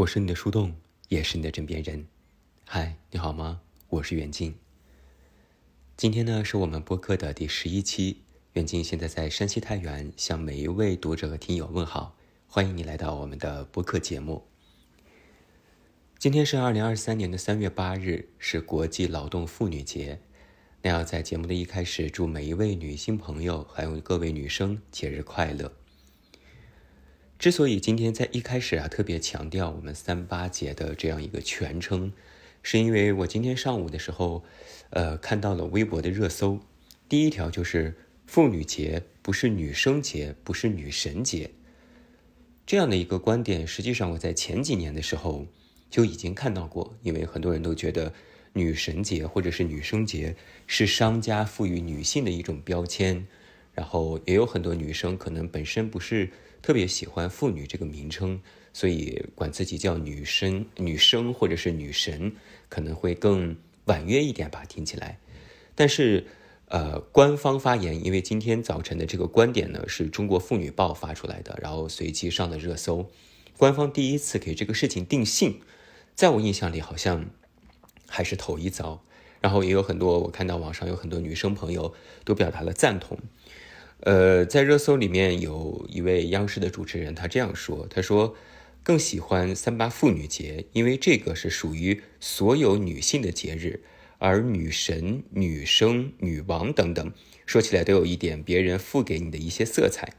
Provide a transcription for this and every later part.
我是你的树洞，也是你的枕边人。嗨，你好吗？我是远近。今天呢，是我们播客的第十一期。远近现在在山西太原，向每一位读者和听友问好，欢迎你来到我们的播客节目。今天是二零二三年的三月八日，是国际劳动妇女节。那要在节目的一开始，祝每一位女性朋友还有各位女生节日快乐。之所以今天在一开始啊特别强调我们三八节的这样一个全称，是因为我今天上午的时候，呃，看到了微博的热搜，第一条就是妇女节不是女生节，不是女神节，这样的一个观点，实际上我在前几年的时候就已经看到过，因为很多人都觉得女神节或者是女生节是商家赋予女性的一种标签，然后也有很多女生可能本身不是。特别喜欢“妇女”这个名称，所以管自己叫女生、女生或者是女神，可能会更婉约一点吧，听起来。但是，呃，官方发言，因为今天早晨的这个观点呢，是中国妇女报发出来的，然后随即上了热搜。官方第一次给这个事情定性，在我印象里好像还是头一遭。然后也有很多，我看到网上有很多女生朋友都表达了赞同。呃，在热搜里面有一位央视的主持人，他这样说：“他说更喜欢三八妇女节，因为这个是属于所有女性的节日，而女神、女生、女王等等，说起来都有一点别人赋给你的一些色彩，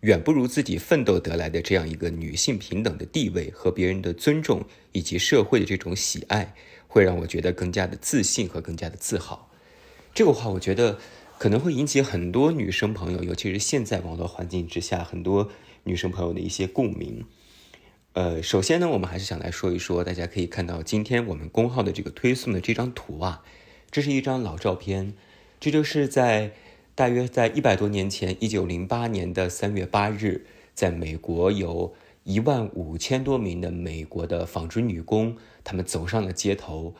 远不如自己奋斗得来的这样一个女性平等的地位和别人的尊重以及社会的这种喜爱，会让我觉得更加的自信和更加的自豪。”这个话，我觉得。可能会引起很多女生朋友，尤其是现在网络环境之下，很多女生朋友的一些共鸣。呃，首先呢，我们还是想来说一说，大家可以看到今天我们公号的这个推送的这张图啊，这是一张老照片，这就是在大约在一百多年前，一九零八年的三月八日，在美国有一万五千多名的美国的纺织女工，她们走上了街头，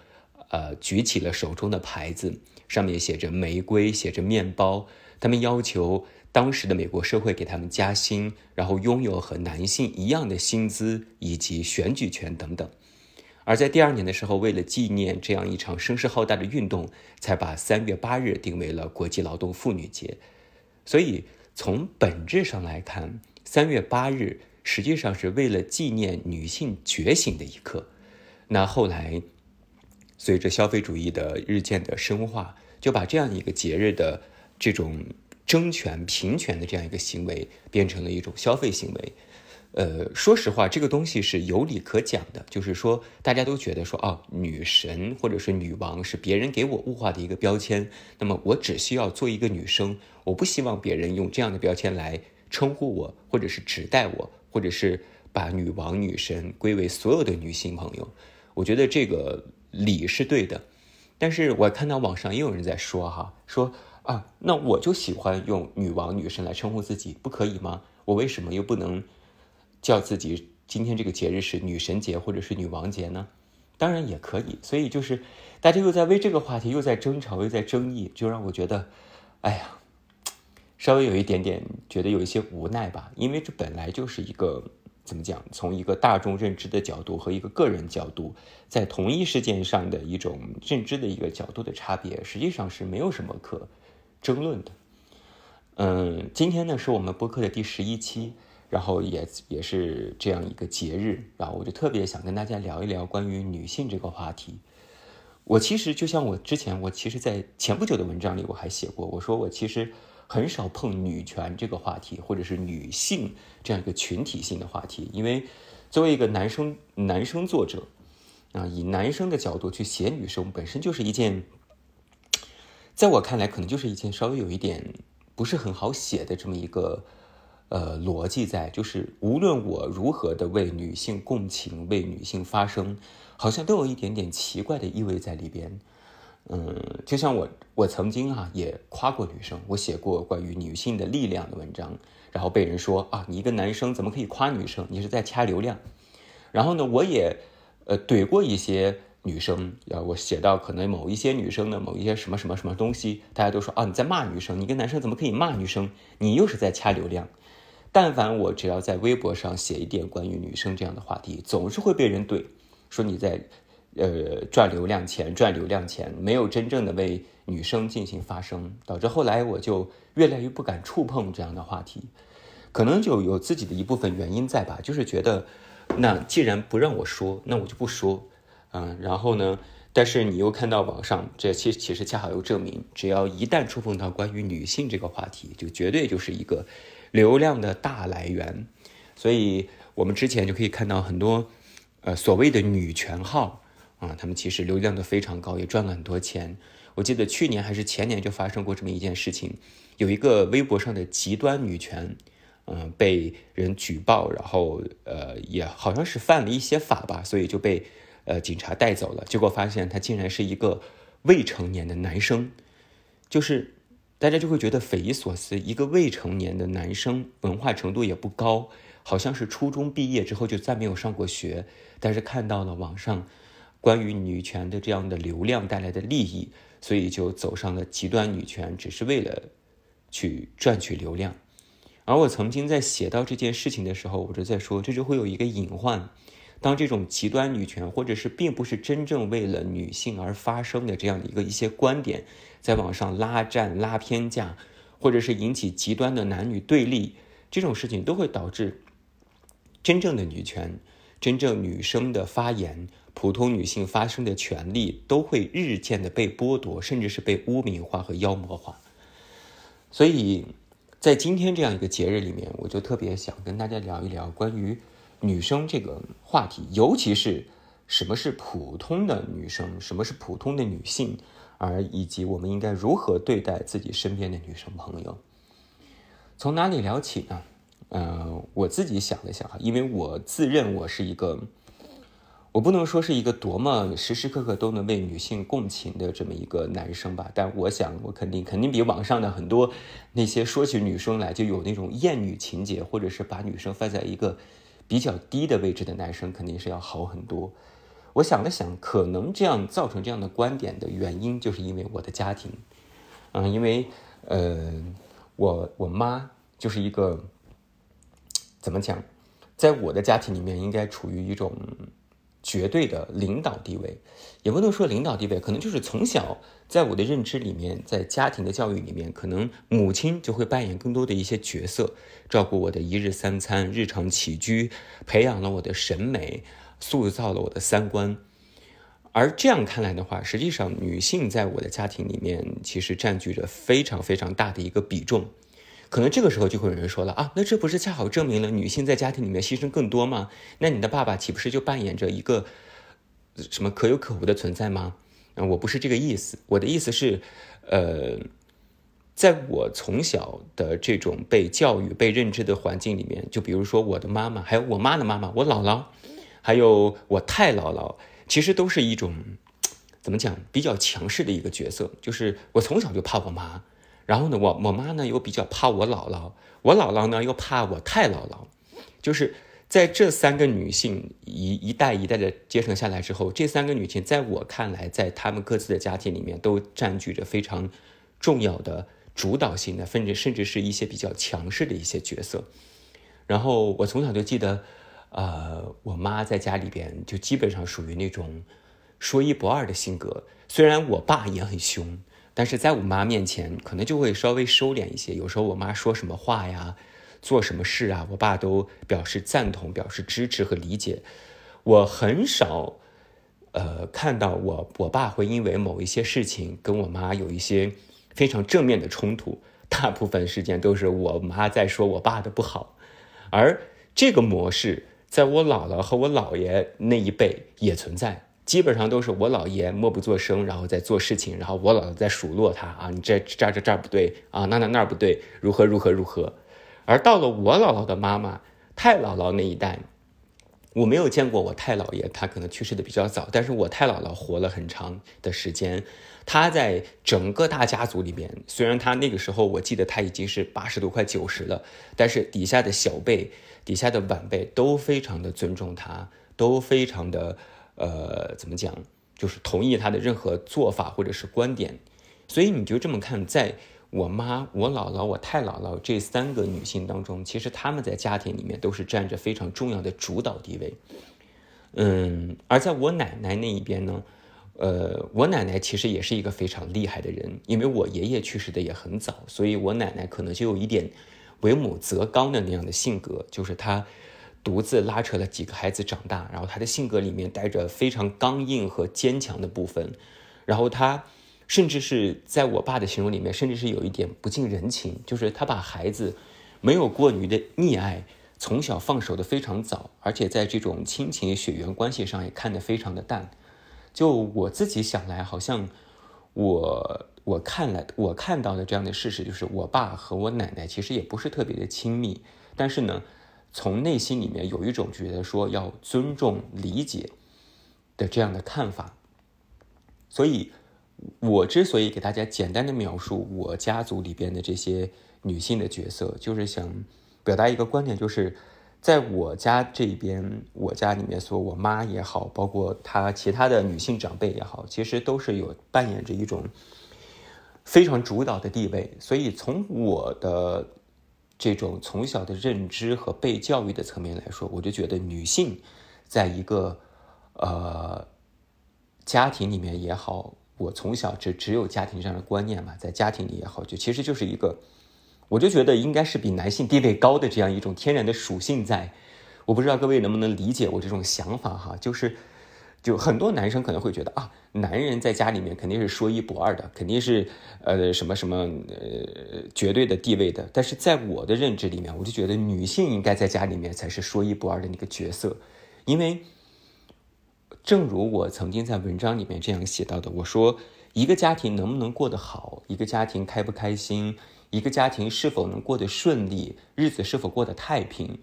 呃，举起了手中的牌子。上面写着玫瑰，写着面包。他们要求当时的美国社会给他们加薪，然后拥有和男性一样的薪资以及选举权等等。而在第二年的时候，为了纪念这样一场声势浩大的运动，才把三月八日定为了国际劳动妇女节。所以从本质上来看，三月八日实际上是为了纪念女性觉醒的一刻。那后来。随着消费主义的日渐的深化，就把这样一个节日的这种争权平权的这样一个行为变成了一种消费行为。呃，说实话，这个东西是有理可讲的，就是说大家都觉得说，哦，女神或者是女王是别人给我物化的一个标签，那么我只需要做一个女生，我不希望别人用这样的标签来称呼我，或者是指代我，或者是把女王、女神归为所有的女性朋友。我觉得这个。理是对的，但是我看到网上也有人在说哈，说啊，那我就喜欢用女王、女神来称呼自己，不可以吗？我为什么又不能叫自己今天这个节日是女神节或者是女王节呢？当然也可以，所以就是大家又在为这个话题又在争吵，又在争议，就让我觉得，哎呀，稍微有一点点觉得有一些无奈吧，因为这本来就是一个。怎么讲？从一个大众认知的角度和一个个人角度，在同一事件上的一种认知的一个角度的差别，实际上是没有什么可争论的。嗯，今天呢是我们播客的第十一期，然后也也是这样一个节日，然后我就特别想跟大家聊一聊关于女性这个话题。我其实就像我之前，我其实在前不久的文章里我还写过，我说我其实。很少碰女权这个话题，或者是女性这样一个群体性的话题，因为作为一个男生，男生作者啊，以男生的角度去写女生，本身就是一件，在我看来，可能就是一件稍微有一点不是很好写的这么一个呃逻辑在，就是无论我如何的为女性共情，为女性发声，好像都有一点点奇怪的意味在里边。嗯，就像我，我曾经啊也夸过女生，我写过关于女性的力量的文章，然后被人说啊，你一个男生怎么可以夸女生？你是在掐流量。然后呢，我也呃怼过一些女生，啊，我写到可能某一些女生的某一些什么什么什么东西，大家都说啊你在骂女生，你一个男生怎么可以骂女生？你又是在掐流量。但凡我只要在微博上写一点关于女生这样的话题，总是会被人怼，说你在，呃，赚流量钱，赚流量钱，没有真正的为女生进行发声，导致后来我就越来越不敢触碰这样的话题，可能就有自己的一部分原因在吧，就是觉得，那既然不让我说，那我就不说，嗯，然后呢？但是你又看到网上，这其其实恰好又证明，只要一旦触碰到关于女性这个话题，就绝对就是一个流量的大来源。所以，我们之前就可以看到很多，呃，所谓的女权号啊，他们其实流量都非常高，也赚了很多钱。我记得去年还是前年就发生过这么一件事情，有一个微博上的极端女权，嗯，被人举报，然后呃，也好像是犯了一些法吧，所以就被。呃，警察带走了，结果发现他竟然是一个未成年的男生，就是大家就会觉得匪夷所思，一个未成年的男生，文化程度也不高，好像是初中毕业之后就再没有上过学，但是看到了网上关于女权的这样的流量带来的利益，所以就走上了极端女权，只是为了去赚取流量。而我曾经在写到这件事情的时候，我就在说，这就会有一个隐患。当这种极端女权，或者是并不是真正为了女性而发生的这样的一个一些观点，在网上拉战、拉偏架，或者是引起极端的男女对立，这种事情都会导致真正的女权、真正女生的发言、普通女性发声的权利都会日渐的被剥夺，甚至是被污名化和妖魔化。所以在今天这样一个节日里面，我就特别想跟大家聊一聊关于。女生这个话题，尤其是什么是普通的女生，什么是普通的女性，而以及我们应该如何对待自己身边的女生朋友，从哪里聊起呢？呃，我自己想了想哈，因为我自认我是一个，我不能说是一个多么时时刻刻都能为女性共情的这么一个男生吧，但我想我肯定肯定比网上的很多那些说起女生来就有那种厌女情节，或者是把女生放在一个。比较低的位置的男生肯定是要好很多。我想了想，可能这样造成这样的观点的原因，就是因为我的家庭。嗯，因为呃，我我妈就是一个怎么讲，在我的家庭里面应该处于一种。绝对的领导地位，也不能说领导地位，可能就是从小在我的认知里面，在家庭的教育里面，可能母亲就会扮演更多的一些角色，照顾我的一日三餐、日常起居，培养了我的审美，塑造了我的三观。而这样看来的话，实际上女性在我的家庭里面，其实占据着非常非常大的一个比重。可能这个时候就会有人说了啊，那这不是恰好证明了女性在家庭里面牺牲更多吗？那你的爸爸岂不是就扮演着一个什么可有可无的存在吗？啊，我不是这个意思，我的意思是，呃，在我从小的这种被教育、被认知的环境里面，就比如说我的妈妈，还有我妈的妈妈，我姥姥，还有我太姥姥，其实都是一种怎么讲比较强势的一个角色，就是我从小就怕我妈。然后呢，我我妈呢又比较怕我姥姥，我姥姥呢又怕我太姥姥，就是在这三个女性一一代一代的接承下来之后，这三个女性在我看来，在她们各自的家庭里面都占据着非常重要的主导性的，甚至甚至是一些比较强势的一些角色。然后我从小就记得，呃，我妈在家里边就基本上属于那种说一不二的性格，虽然我爸也很凶。但是在我妈面前，可能就会稍微收敛一些。有时候我妈说什么话呀，做什么事啊，我爸都表示赞同、表示支持和理解。我很少，呃，看到我我爸会因为某一些事情跟我妈有一些非常正面的冲突。大部分时间都是我妈在说我爸的不好，而这个模式在我姥姥和我姥爷那一辈也存在。基本上都是我姥爷默不作声，然后在做事情，然后我姥姥在数落他啊，你这这这这不对啊，那那那不对，如何如何如何。而到了我姥姥的妈妈太姥姥那一代，我没有见过我太姥爷，他可能去世的比较早，但是我太姥姥活了很长的时间。他在整个大家族里面，虽然他那个时候我记得他已经是八十多快九十了，但是底下的小辈、底下的晚辈都非常的尊重他，都非常的。呃，怎么讲？就是同意他的任何做法或者是观点，所以你就这么看，在我妈、我姥姥、我太姥姥这三个女性当中，其实她们在家庭里面都是占着非常重要的主导地位。嗯，而在我奶奶那一边呢，呃，我奶奶其实也是一个非常厉害的人，因为我爷爷去世的也很早，所以我奶奶可能就有一点为母则刚的那样的性格，就是她独自拉扯了几个孩子长大，然后他的性格里面带着非常刚硬和坚强的部分，然后他甚至是在我爸的形容里面，甚至是有一点不近人情，就是他把孩子没有过于的溺爱。从小放手的非常早，而且在这种亲情血缘关系上也看得非常的淡。就我自己想来，好像我我看来我看到的这样的事实，就是我爸和我奶奶其实也不是特别的亲密，但是呢，从内心里面有一种觉得说要尊重理解的这样的看法。所以，我之所以给大家简单的描述我家族里边的这些女性的角色，就是想。表达一个观点，就是在我家这边，我家里面说，我妈也好，包括她其他的女性长辈也好，其实都是有扮演着一种非常主导的地位。所以从我的这种从小的认知和被教育的层面来说，我就觉得女性在一个呃家庭里面也好，我从小只只有家庭这样的观念嘛，在家庭里也好，就其实就是一个。我就觉得应该是比男性地位高的这样一种天然的属性，在我不知道各位能不能理解我这种想法哈，就是就很多男生可能会觉得啊，男人在家里面肯定是说一不二的，肯定是呃什么什么呃绝对的地位的，但是在我的认知里面，我就觉得女性应该在家里面才是说一不二的那个角色，因为正如我曾经在文章里面这样写到的，我说一个家庭能不能过得好，一个家庭开不开心。一个家庭是否能过得顺利，日子是否过得太平，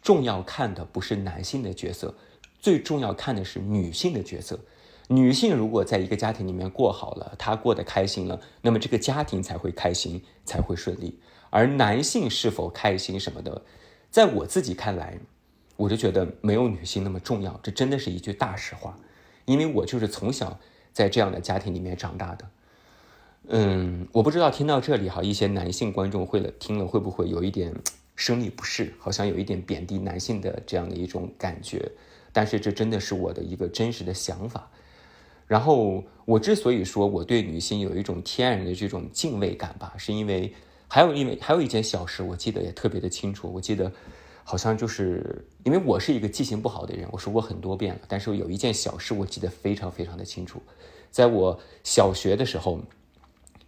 重要看的不是男性的角色，最重要看的是女性的角色。女性如果在一个家庭里面过好了，她过得开心了，那么这个家庭才会开心，才会顺利。而男性是否开心什么的，在我自己看来，我就觉得没有女性那么重要。这真的是一句大实话，因为我就是从小在这样的家庭里面长大的。嗯，我不知道听到这里哈，一些男性观众会了听了会不会有一点生理不适，好像有一点贬低男性的这样的一种感觉。但是这真的是我的一个真实的想法。然后我之所以说我对女性有一种天然的这种敬畏感吧，是因为还有因为还有一件小事，我记得也特别的清楚。我记得好像就是因为我是一个记性不好的人，我说过很多遍了。但是有一件小事我记得非常非常的清楚，在我小学的时候。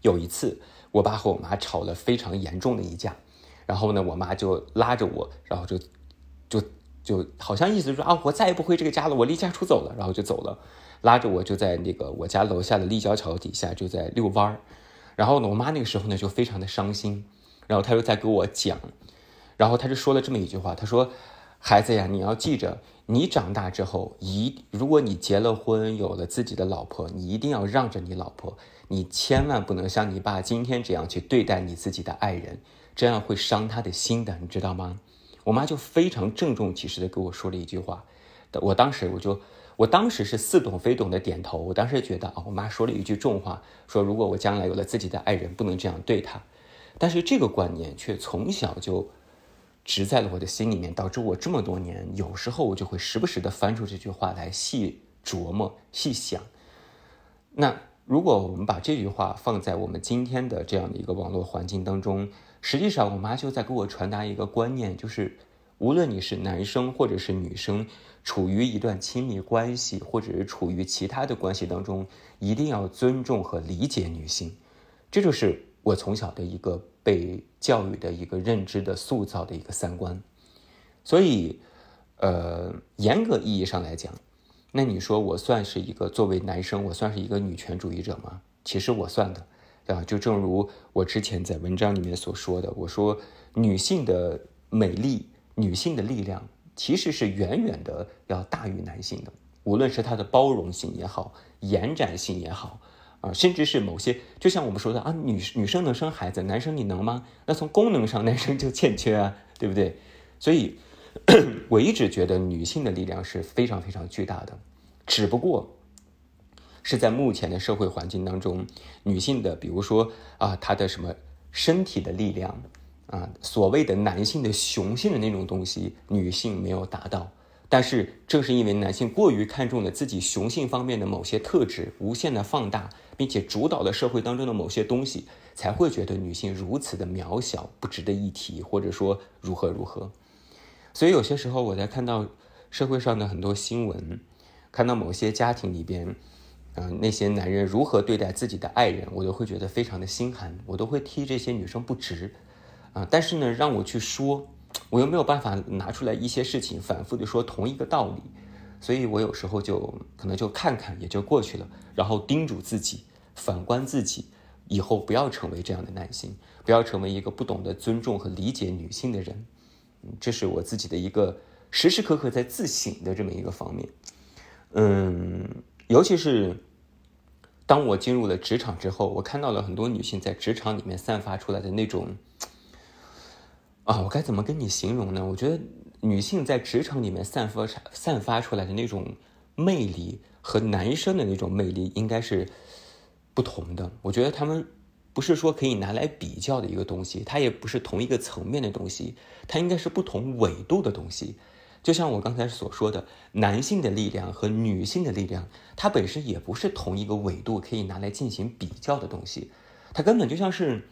有一次，我爸和我妈吵了非常严重的一架，然后呢，我妈就拉着我，然后就，就就好像意思说啊，我再也不回这个家了，我离家出走了，然后就走了，拉着我就在那个我家楼下的立交桥底下就在遛弯儿，然后呢，我妈那个时候呢就非常的伤心，然后她又在给我讲，然后她就说了这么一句话，她说，孩子呀，你要记着，你长大之后一，如果你结了婚，有了自己的老婆，你一定要让着你老婆。你千万不能像你爸今天这样去对待你自己的爱人，这样会伤他的心的，你知道吗？我妈就非常郑重其事的跟我说了一句话，我当时我就，我当时是似懂非懂的点头，我当时觉得啊，我妈说了一句重话，说如果我将来有了自己的爱人，不能这样对他。但是这个观念却从小就植在了我的心里面，导致我这么多年，有时候我就会时不时的翻出这句话来细琢磨、细想。那。如果我们把这句话放在我们今天的这样的一个网络环境当中，实际上我妈就在给我传达一个观念，就是无论你是男生或者是女生，处于一段亲密关系或者是处于其他的关系当中，一定要尊重和理解女性。这就是我从小的一个被教育的一个认知的塑造的一个三观。所以，呃，严格意义上来讲。那你说我算是一个作为男生，我算是一个女权主义者吗？其实我算的，啊，就正如我之前在文章里面所说的，我说女性的美丽、女性的力量，其实是远远的要大于男性的。无论是她的包容性也好，延展性也好，啊，甚至是某些，就像我们说的啊，女女生能生孩子，男生你能吗？那从功能上，男生就欠缺啊，对不对？所以。我一直觉得女性的力量是非常非常巨大的，只不过是在目前的社会环境当中，女性的，比如说啊，她的什么身体的力量啊，所谓的男性的雄性的那种东西，女性没有达到。但是正是因为男性过于看重了自己雄性方面的某些特质，无限的放大，并且主导了社会当中的某些东西，才会觉得女性如此的渺小，不值得一提，或者说如何如何。所以有些时候我在看到社会上的很多新闻，看到某些家庭里边，嗯，那些男人如何对待自己的爱人，我都会觉得非常的心寒，我都会替这些女生不值，啊，但是呢，让我去说。我又没有办法拿出来一些事情反复的说同一个道理，所以我有时候就可能就看看也就过去了，然后叮嘱自己，反观自己，以后不要成为这样的男性，不要成为一个不懂得尊重和理解女性的人。这是我自己的一个时时刻刻在自省的这么一个方面。嗯，尤其是当我进入了职场之后，我看到了很多女性在职场里面散发出来的那种。啊，我该怎么跟你形容呢？我觉得女性在职场里面散发散发出来的那种魅力和男生的那种魅力应该是不同的。我觉得他们不是说可以拿来比较的一个东西，它也不是同一个层面的东西，它应该是不同纬度的东西。就像我刚才所说的，男性的力量和女性的力量，它本身也不是同一个纬度可以拿来进行比较的东西，它根本就像是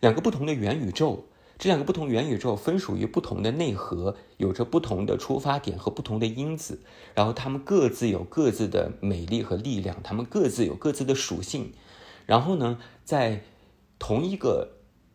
两个不同的元宇宙。这两个不同元宇宙分属于不同的内核，有着不同的出发点和不同的因子，然后他们各自有各自的美丽和力量，他们各自有各自的属性，然后呢，在同一个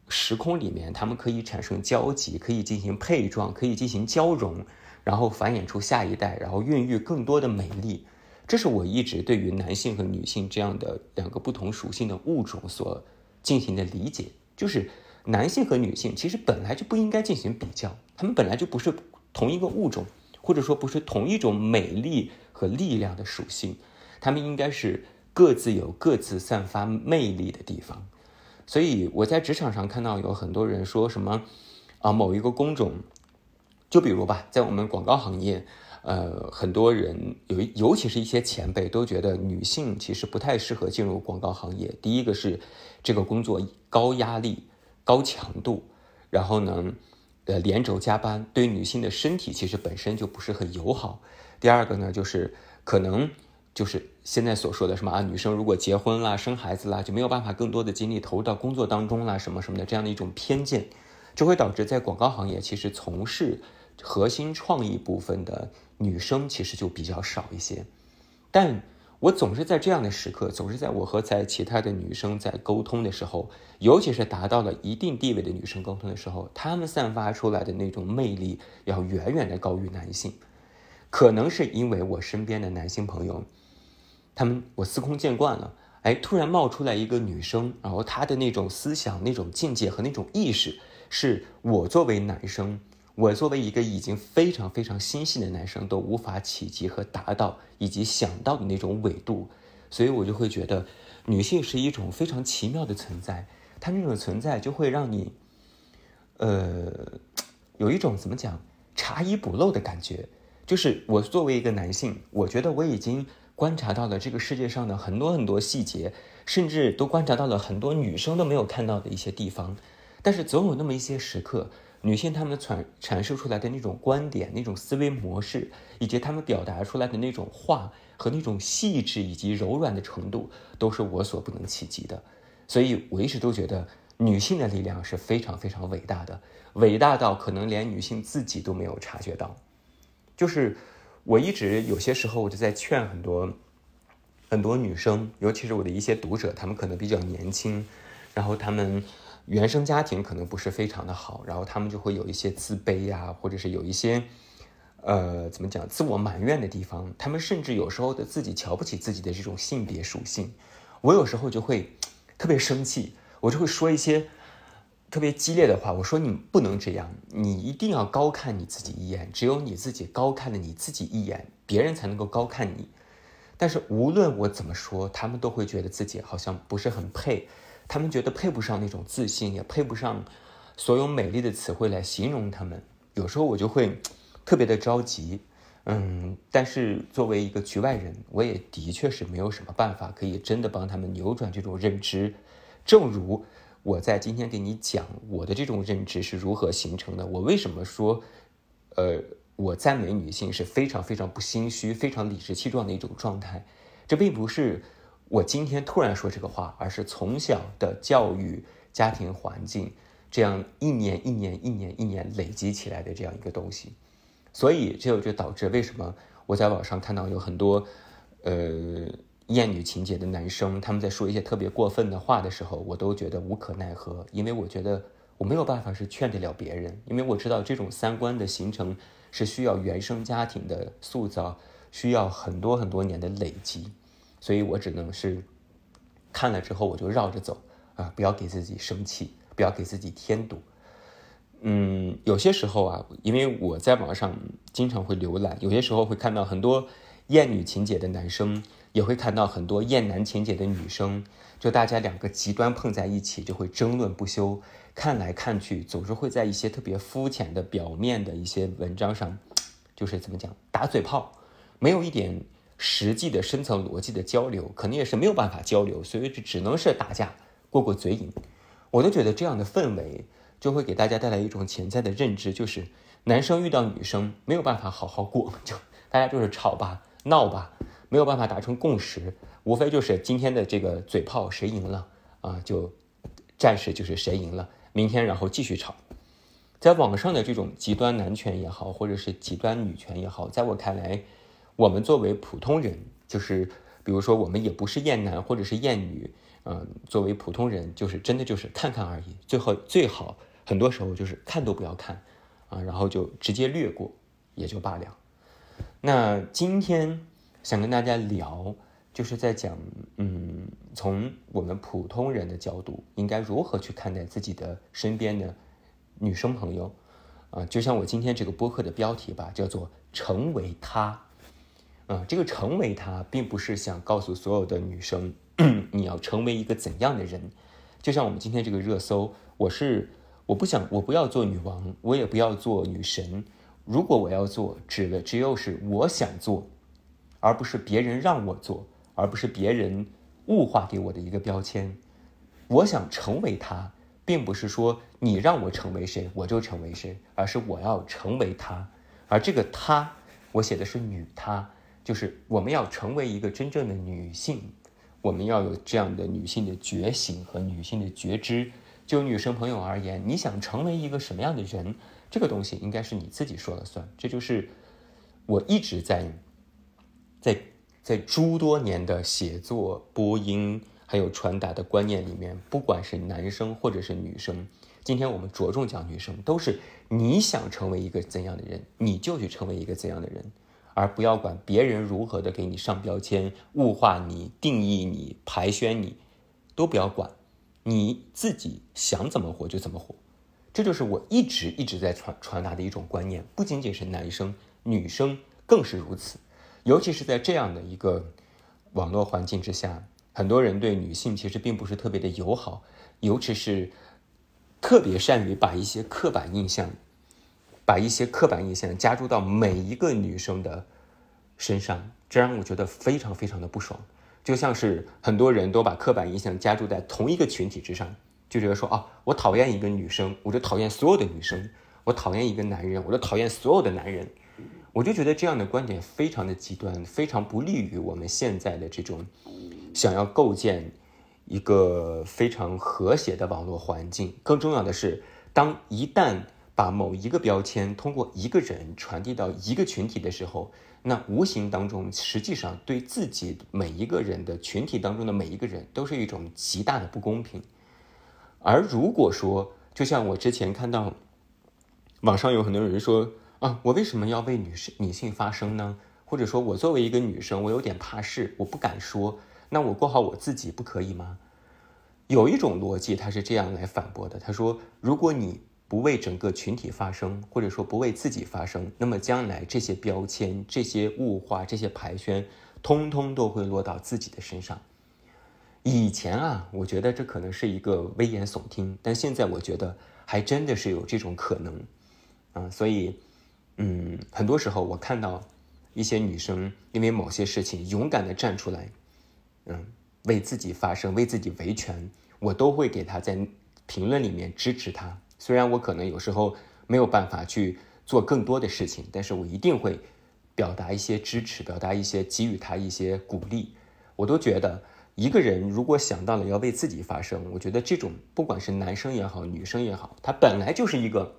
时空里面，他们可以产生交集，可以进行配撞，可以进行交融，然后繁衍出下一代，然后孕育更多的美丽。这是我一直对于男性和女性这样的两个不同属性的物种所进行的理解，就是。男性和女性其实本来就不应该进行比较，他们本来就不是同一个物种，或者说不是同一种美丽和力量的属性，他们应该是各自有各自散发魅力的地方。所以我在职场上看到有很多人说什么啊，某一个工种，就比如吧，在我们广告行业，呃，很多人有，尤其是一些前辈都觉得女性其实不太适合进入广告行业。第一个是这个工作高压力。高强度，然后呢，呃，连轴加班，对女性的身体其实本身就不是很友好。第二个呢，就是可能就是现在所说的什么啊，女生如果结婚啦、生孩子啦，就没有办法更多的精力投入到工作当中啦，什么什么的这样的一种偏见，就会导致在广告行业，其实从事核心创意部分的女生其实就比较少一些，但。我总是在这样的时刻，总是在我和在其他的女生在沟通的时候，尤其是达到了一定地位的女生沟通的时候，她们散发出来的那种魅力要远远的高于男性。可能是因为我身边的男性朋友，他们我司空见惯了，哎，突然冒出来一个女生，然后她的那种思想、那种境界和那种意识，是我作为男生。我作为一个已经非常非常心细的男生，都无法企及和达到以及想到的那种纬度，所以我就会觉得，女性是一种非常奇妙的存在，她那种存在就会让你，呃，有一种怎么讲，查遗补漏的感觉。就是我作为一个男性，我觉得我已经观察到了这个世界上的很多很多细节，甚至都观察到了很多女生都没有看到的一些地方，但是总有那么一些时刻。女性她们传阐述出来的那种观点、那种思维模式，以及她们表达出来的那种话和那种细致以及柔软的程度，都是我所不能企及的。所以我一直都觉得女性的力量是非常非常伟大的，伟大到可能连女性自己都没有察觉到。就是我一直有些时候我就在劝很多很多女生，尤其是我的一些读者，她们可能比较年轻，然后她们。原生家庭可能不是非常的好，然后他们就会有一些自卑呀，或者是有一些，呃，怎么讲，自我埋怨的地方。他们甚至有时候的自己瞧不起自己的这种性别属性。我有时候就会特别生气，我就会说一些特别激烈的话。我说你不能这样，你一定要高看你自己一眼。只有你自己高看了你自己一眼，别人才能够高看你。但是无论我怎么说，他们都会觉得自己好像不是很配。他们觉得配不上那种自信，也配不上所有美丽的词汇来形容他们。有时候我就会特别的着急，嗯，但是作为一个局外人，我也的确是没有什么办法可以真的帮他们扭转这种认知。正如我在今天给你讲我的这种认知是如何形成的。我为什么说，呃，我赞美女性是非常非常不心虚、非常理直气壮的一种状态。这并不是我今天突然说这个话，而是从小的教育、家庭环境这样一年一年、一年一年累积起来的这样一个东西。所以这就导致为什么我在网上看到有很多，呃。厌女情节的男生，他们在说一些特别过分的话的时候，我都觉得无可奈何，因为我觉得我没有办法是劝得了别人，因为我知道这种三观的形成是需要原生家庭的塑造，需要很多很多年的累积，所以我只能是看了之后我就绕着走啊，不要给自己生气，不要给自己添堵。嗯，有些时候啊，因为我在网上经常会浏览，有些时候会看到很多厌女情节的男生。也会看到很多厌男情节的女生，就大家两个极端碰在一起，就会争论不休。看来看去，总是会在一些特别肤浅的表面的一些文章上，就是怎么讲打嘴炮，没有一点实际的深层逻辑的交流，可能也是没有办法交流，所以就只能是打架过过嘴瘾。我都觉得这样的氛围就会给大家带来一种潜在的认知，就是男生遇到女生没有办法好好过，就大家就是吵吧闹吧。没有办法达成共识，无非就是今天的这个嘴炮谁赢了啊？就战士就是谁赢了，明天然后继续吵。在网上的这种极端男权也好，或者是极端女权也好，在我看来，我们作为普通人，就是比如说我们也不是厌男或者是厌女，嗯，作为普通人，就是真的就是看看而已。最后最好很多时候就是看都不要看啊，然后就直接略过也就罢了。那今天。想跟大家聊，就是在讲，嗯，从我们普通人的角度，应该如何去看待自己的身边的女生朋友，啊，就像我今天这个播客的标题吧，叫做“成为她”，啊，这个“成为她”并不是想告诉所有的女生，你要成为一个怎样的人，就像我们今天这个热搜，我是我不想我不要做女王，我也不要做女神，如果我要做，指的只有是我想做。而不是别人让我做，而不是别人物化给我的一个标签。我想成为他，并不是说你让我成为谁我就成为谁，而是我要成为他。而这个他，我写的是女他，就是我们要成为一个真正的女性，我们要有这样的女性的觉醒和女性的觉知。就女生朋友而言，你想成为一个什么样的人，这个东西应该是你自己说了算。这就是我一直在。在在诸多年的写作、播音还有传达的观念里面，不管是男生或者是女生，今天我们着重讲女生，都是你想成为一个怎样的人，你就去成为一个怎样的人，而不要管别人如何的给你上标签、物化你、定义你、排宣你，都不要管，你自己想怎么活就怎么活，这就是我一直一直在传传达的一种观念，不仅仅是男生，女生更是如此。尤其是在这样的一个网络环境之下，很多人对女性其实并不是特别的友好，尤其是特别善于把一些刻板印象，把一些刻板印象加注到每一个女生的身上，这让我觉得非常非常的不爽。就像是很多人都把刻板印象加注在同一个群体之上，就觉得说啊，我讨厌一个女生，我就讨厌所有的女生；我讨厌一个男人，我就讨厌所有的男人。我就觉得这样的观点非常的极端，非常不利于我们现在的这种想要构建一个非常和谐的网络环境。更重要的是，当一旦把某一个标签通过一个人传递到一个群体的时候，那无形当中实际上对自己每一个人的群体当中的每一个人都是一种极大的不公平。而如果说，就像我之前看到网上有很多人说。啊，我为什么要为女士、女性发声呢？或者说，我作为一个女生，我有点怕事，我不敢说。那我过好我自己不可以吗？有一种逻辑，他是这样来反驳的。他说，如果你不为整个群体发声，或者说不为自己发声，那么将来这些标签、这些物化、这些排宣，通通都会落到自己的身上。以前啊，我觉得这可能是一个危言耸听，但现在我觉得还真的是有这种可能。啊，所以。嗯，很多时候我看到一些女生因为某些事情勇敢的站出来，嗯，为自己发声，为自己维权，我都会给她在评论里面支持她。虽然我可能有时候没有办法去做更多的事情，但是我一定会表达一些支持，表达一些给予他一些鼓励。我都觉得，一个人如果想到了要为自己发声，我觉得这种不管是男生也好，女生也好，他本来就是一个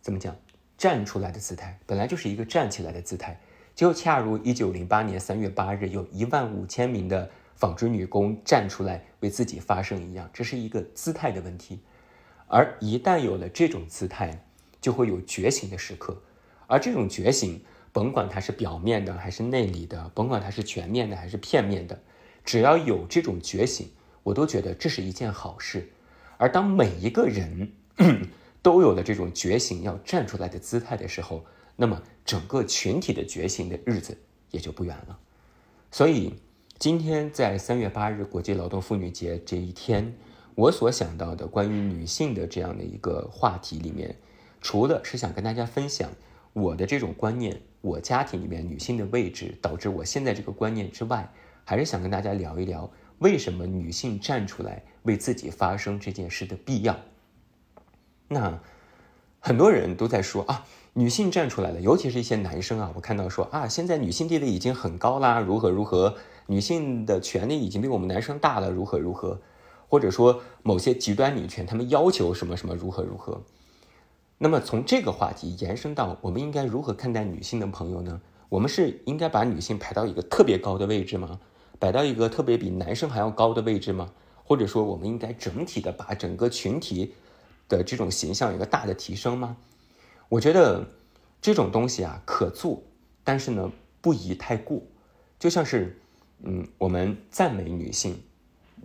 怎么讲站出来的姿态，本来就是一个站起来的姿态。就恰如一九零八年三月八日，有一万五千名的纺织女工站出来为自己发声一样，这是一个姿态的问题。而一旦有了这种姿态，就会有觉醒的时刻。而这种觉醒，甭管它是表面的还是内里的，甭管它是全面的还是片面的，只要有这种觉醒，我都觉得这是一件好事。而当每一个人都有了这种觉醒要站出来的姿态的时候，那么，整个群体的觉醒的日子也就不远了。所以，今天在三月八日国际劳动妇女节这一天，我所想到的关于女性的这样的一个话题里面，除了是想跟大家分享我的这种观念，我家庭里面女性的位置导致我现在这个观念之外，还是想跟大家聊一聊为什么女性站出来为自己发声这件事的必要。那很多人都在说啊。女性站出来了，尤其是一些男生啊，我看到说啊，现在女性地位已经很高啦，如何如何，女性的权利已经比我们男生大了，如何如何，或者说某些极端女权，他们要求什么什么如何如何。那么从这个话题延伸到我们应该如何看待女性的朋友呢？我们是应该把女性排到一个特别高的位置吗？摆到一个特别比男生还要高的位置吗？或者说我们应该整体的把整个群体的这种形象有个大的提升吗？我觉得这种东西啊可做，但是呢不宜太过。就像是，嗯，我们赞美女性，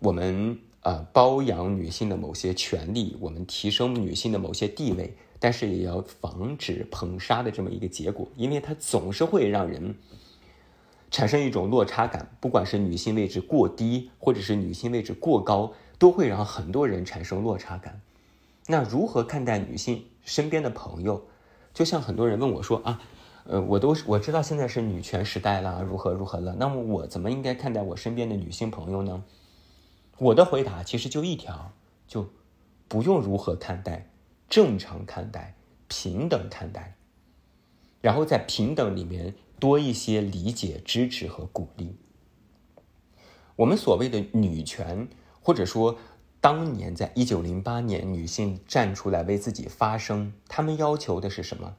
我们呃包养女性的某些权利，我们提升女性的某些地位，但是也要防止捧杀的这么一个结果，因为它总是会让人产生一种落差感。不管是女性位置过低，或者是女性位置过高，都会让很多人产生落差感。那如何看待女性身边的朋友？就像很多人问我说啊，呃，我都我知道现在是女权时代了，如何如何了？那么我怎么应该看待我身边的女性朋友呢？我的回答其实就一条，就不用如何看待，正常看待，平等看待，然后在平等里面多一些理解、支持和鼓励。我们所谓的女权，或者说。当年在一九零八年，女性站出来为自己发声，她们要求的是什么？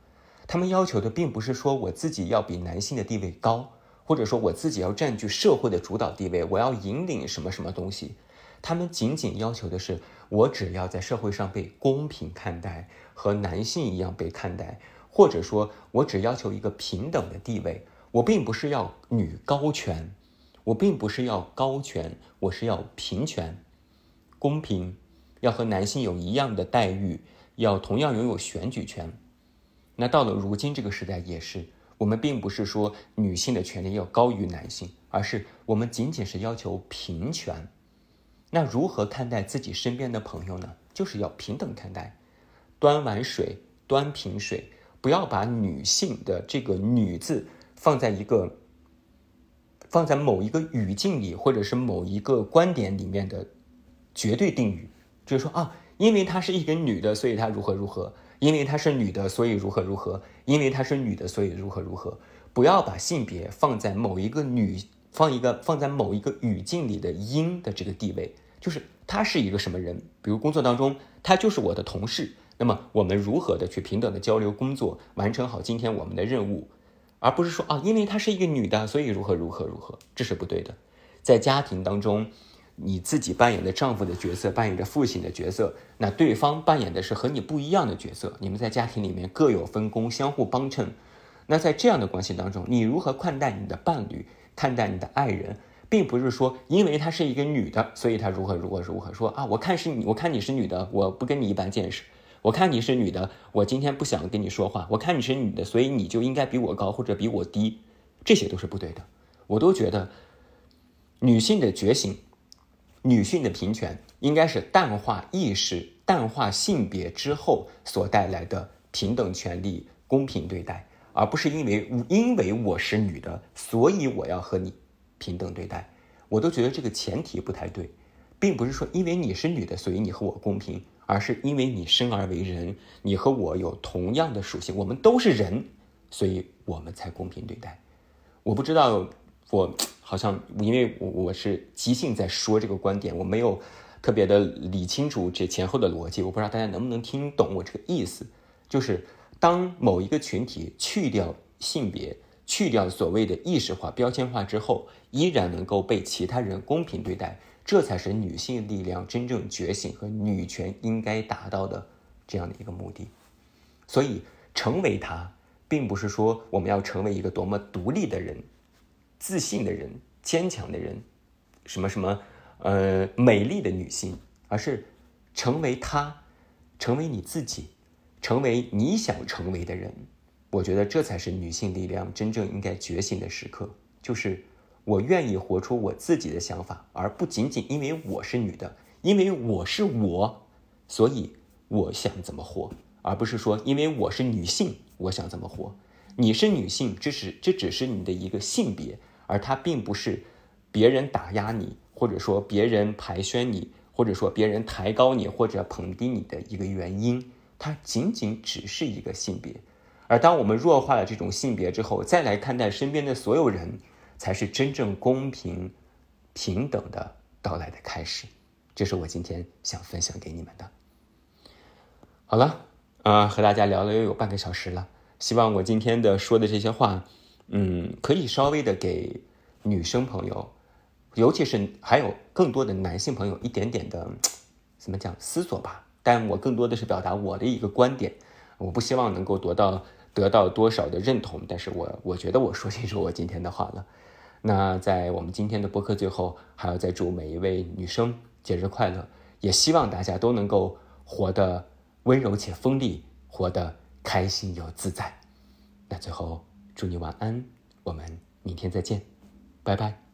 她们要求的并不是说我自己要比男性的地位高，或者说我自己要占据社会的主导地位，我要引领什么什么东西。他们仅仅要求的是，我只要在社会上被公平看待，和男性一样被看待，或者说，我只要求一个平等的地位。我并不是要女高权，我并不是要高权，我是要平权。公平，要和男性有一样的待遇，要同样拥有选举权。那到了如今这个时代，也是我们并不是说女性的权利要高于男性，而是我们仅仅是要求平权。那如何看待自己身边的朋友呢？就是要平等看待，端碗水端瓶水，不要把女性的这个“女”字放在一个放在某一个语境里，或者是某一个观点里面的。绝对定语，就是说啊，因为她是一个女的，所以她如何如何；因为她是女的，所以如何如何；因为她是女的，所以如何如何。不要把性别放在某一个女放一个放在某一个语境里的因的这个地位，就是她是一个什么人？比如工作当中，她就是我的同事，那么我们如何的去平等的交流工作，完成好今天我们的任务，而不是说啊，因为她是一个女的，所以如何如何如何，这是不对的。在家庭当中。你自己扮演的丈夫的角色，扮演着父亲的角色，那对方扮演的是和你不一样的角色。你们在家庭里面各有分工，相互帮衬。那在这样的关系当中，你如何看待你的伴侣，看待你的爱人，并不是说因为她是一个女的，所以她如何如何如何说啊？我看是你，我看你是女的，我不跟你一般见识。我看你是女的，我今天不想跟你说话。我看你是女的，所以你就应该比我高或者比我低，这些都是不对的。我都觉得女性的觉醒。女性的平权应该是淡化意识、淡化性别之后所带来的平等权利、公平对待，而不是因为因为我是女的，所以我要和你平等对待。我都觉得这个前提不太对，并不是说因为你是女的，所以你和我公平，而是因为你生而为人，你和我有同样的属性，我们都是人，所以我们才公平对待。我不知道，我好像因为我我是即兴在说这个观点，我没有特别的理清楚这前后的逻辑，我不知道大家能不能听懂我这个意思。就是当某一个群体去掉性别，去掉所谓的意识化、标签化之后，依然能够被其他人公平对待，这才是女性力量真正觉醒和女权应该达到的这样的一个目的。所以，成为她。并不是说我们要成为一个多么独立的人、自信的人、坚强的人，什么什么呃美丽的女性，而是成为她，成为你自己，成为你想成为的人。我觉得这才是女性力量真正应该觉醒的时刻。就是我愿意活出我自己的想法，而不仅仅因为我是女的，因为我是我，所以我想怎么活。而不是说，因为我是女性，我想怎么活？你是女性，这是这只是你的一个性别，而它并不是别人打压你，或者说别人排宣你，或者说别人抬高你或者捧低你的一个原因。它仅仅只是一个性别。而当我们弱化了这种性别之后，再来看待身边的所有人，才是真正公平、平等的到来的开始。这是我今天想分享给你们的。好了。啊，和大家聊了又有半个小时了，希望我今天的说的这些话，嗯，可以稍微的给女生朋友，尤其是还有更多的男性朋友一点点的，怎么讲思索吧。但我更多的是表达我的一个观点，我不希望能够得到得到多少的认同，但是我我觉得我说清楚我今天的话了。那在我们今天的播客最后，还要再祝每一位女生节日快乐，也希望大家都能够活得。温柔且锋利，活得开心又自在。那最后，祝你晚安，我们明天再见，拜拜。